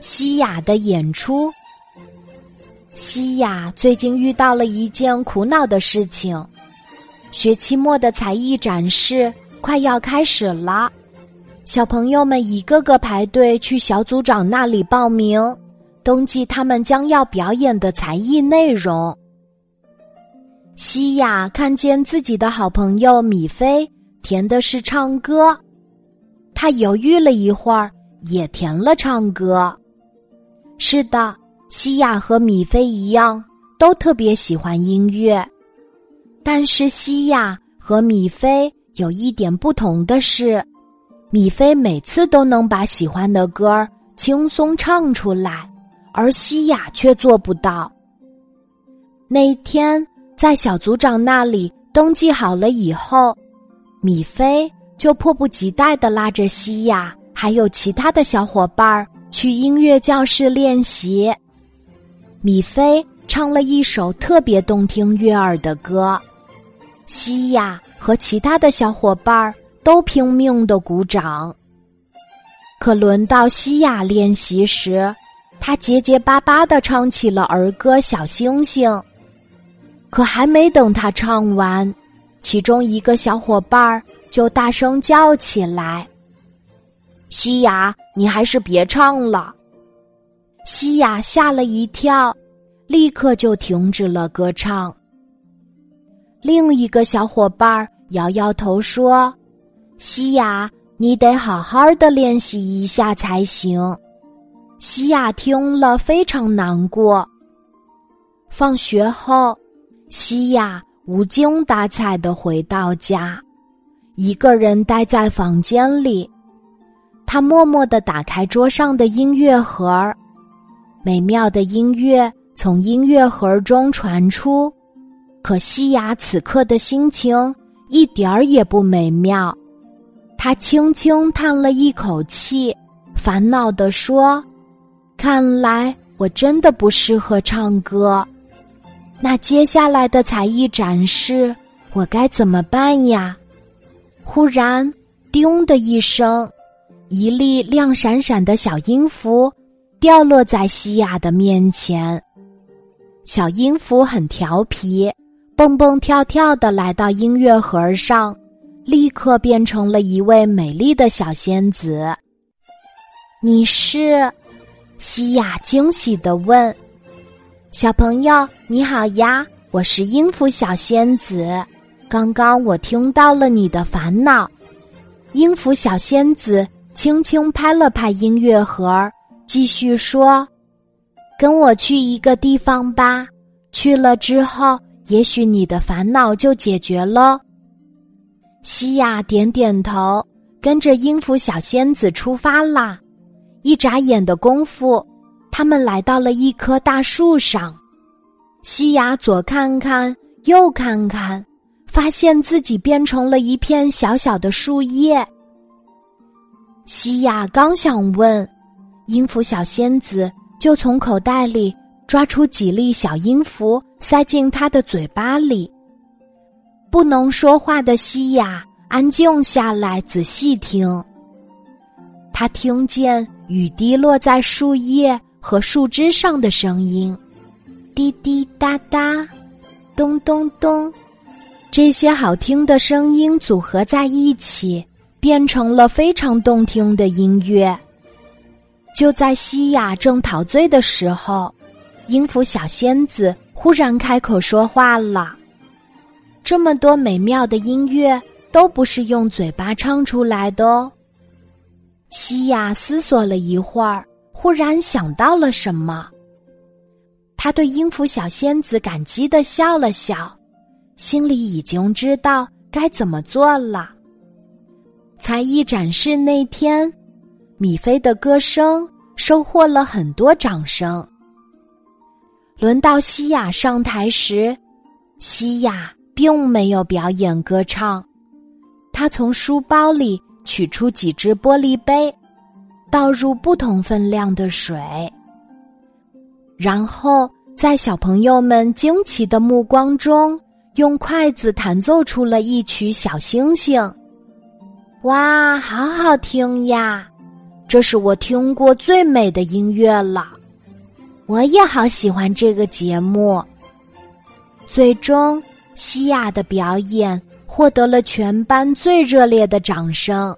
西雅的演出。西雅最近遇到了一件苦恼的事情，学期末的才艺展示快要开始了，小朋友们一个个排队去小组长那里报名，登记他们将要表演的才艺内容。西雅看见自己的好朋友米菲填的是唱歌，他犹豫了一会儿，也填了唱歌。是的，西亚和米菲一样，都特别喜欢音乐。但是西亚和米菲有一点不同的是，米菲每次都能把喜欢的歌儿轻松唱出来，而西亚却做不到。那天在小组长那里登记好了以后，米菲就迫不及待的拉着西亚还有其他的小伙伴儿。去音乐教室练习。米菲唱了一首特别动听悦耳的歌，西亚和其他的小伙伴都拼命的鼓掌。可轮到西亚练习时，他结结巴巴的唱起了儿歌《小星星》。可还没等他唱完，其中一个小伙伴就大声叫起来。西雅，你还是别唱了。西雅吓了一跳，立刻就停止了歌唱。另一个小伙伴摇摇头说：“西雅，你得好好的练习一下才行。”西雅听了非常难过。放学后，西雅无精打采的回到家，一个人待在房间里。他默默的打开桌上的音乐盒，美妙的音乐从音乐盒中传出。可西雅此刻的心情一点儿也不美妙，他轻轻叹了一口气，烦恼地说：“看来我真的不适合唱歌。那接下来的才艺展示，我该怎么办呀？”忽然，叮的一声。一粒亮闪闪的小音符掉落在西亚的面前，小音符很调皮，蹦蹦跳跳的来到音乐盒上，立刻变成了一位美丽的小仙子。你是？西亚惊喜的问：“小朋友你好呀，我是音符小仙子。刚刚我听到了你的烦恼，音符小仙子。”轻轻拍了拍音乐盒，继续说：“跟我去一个地方吧，去了之后，也许你的烦恼就解决了。”西亚点点头，跟着音符小仙子出发啦。一眨眼的功夫，他们来到了一棵大树上。西雅左看看，右看看，发现自己变成了一片小小的树叶。西亚刚想问，音符小仙子就从口袋里抓出几粒小音符，塞进他的嘴巴里。不能说话的西亚安静下来，仔细听。他听见雨滴落在树叶和树枝上的声音，滴滴答答，咚咚咚，这些好听的声音组合在一起。变成了非常动听的音乐。就在西雅正陶醉的时候，音符小仙子忽然开口说话了。这么多美妙的音乐都不是用嘴巴唱出来的哦。西亚思索了一会儿，忽然想到了什么。他对音符小仙子感激的笑了笑，心里已经知道该怎么做了。才艺展示那天，米菲的歌声收获了很多掌声。轮到西雅上台时，西雅并没有表演歌唱，他从书包里取出几只玻璃杯，倒入不同分量的水，然后在小朋友们惊奇的目光中，用筷子弹奏出了一曲《小星星》。哇，好好听呀！这是我听过最美的音乐了。我也好喜欢这个节目。最终，西亚的表演获得了全班最热烈的掌声。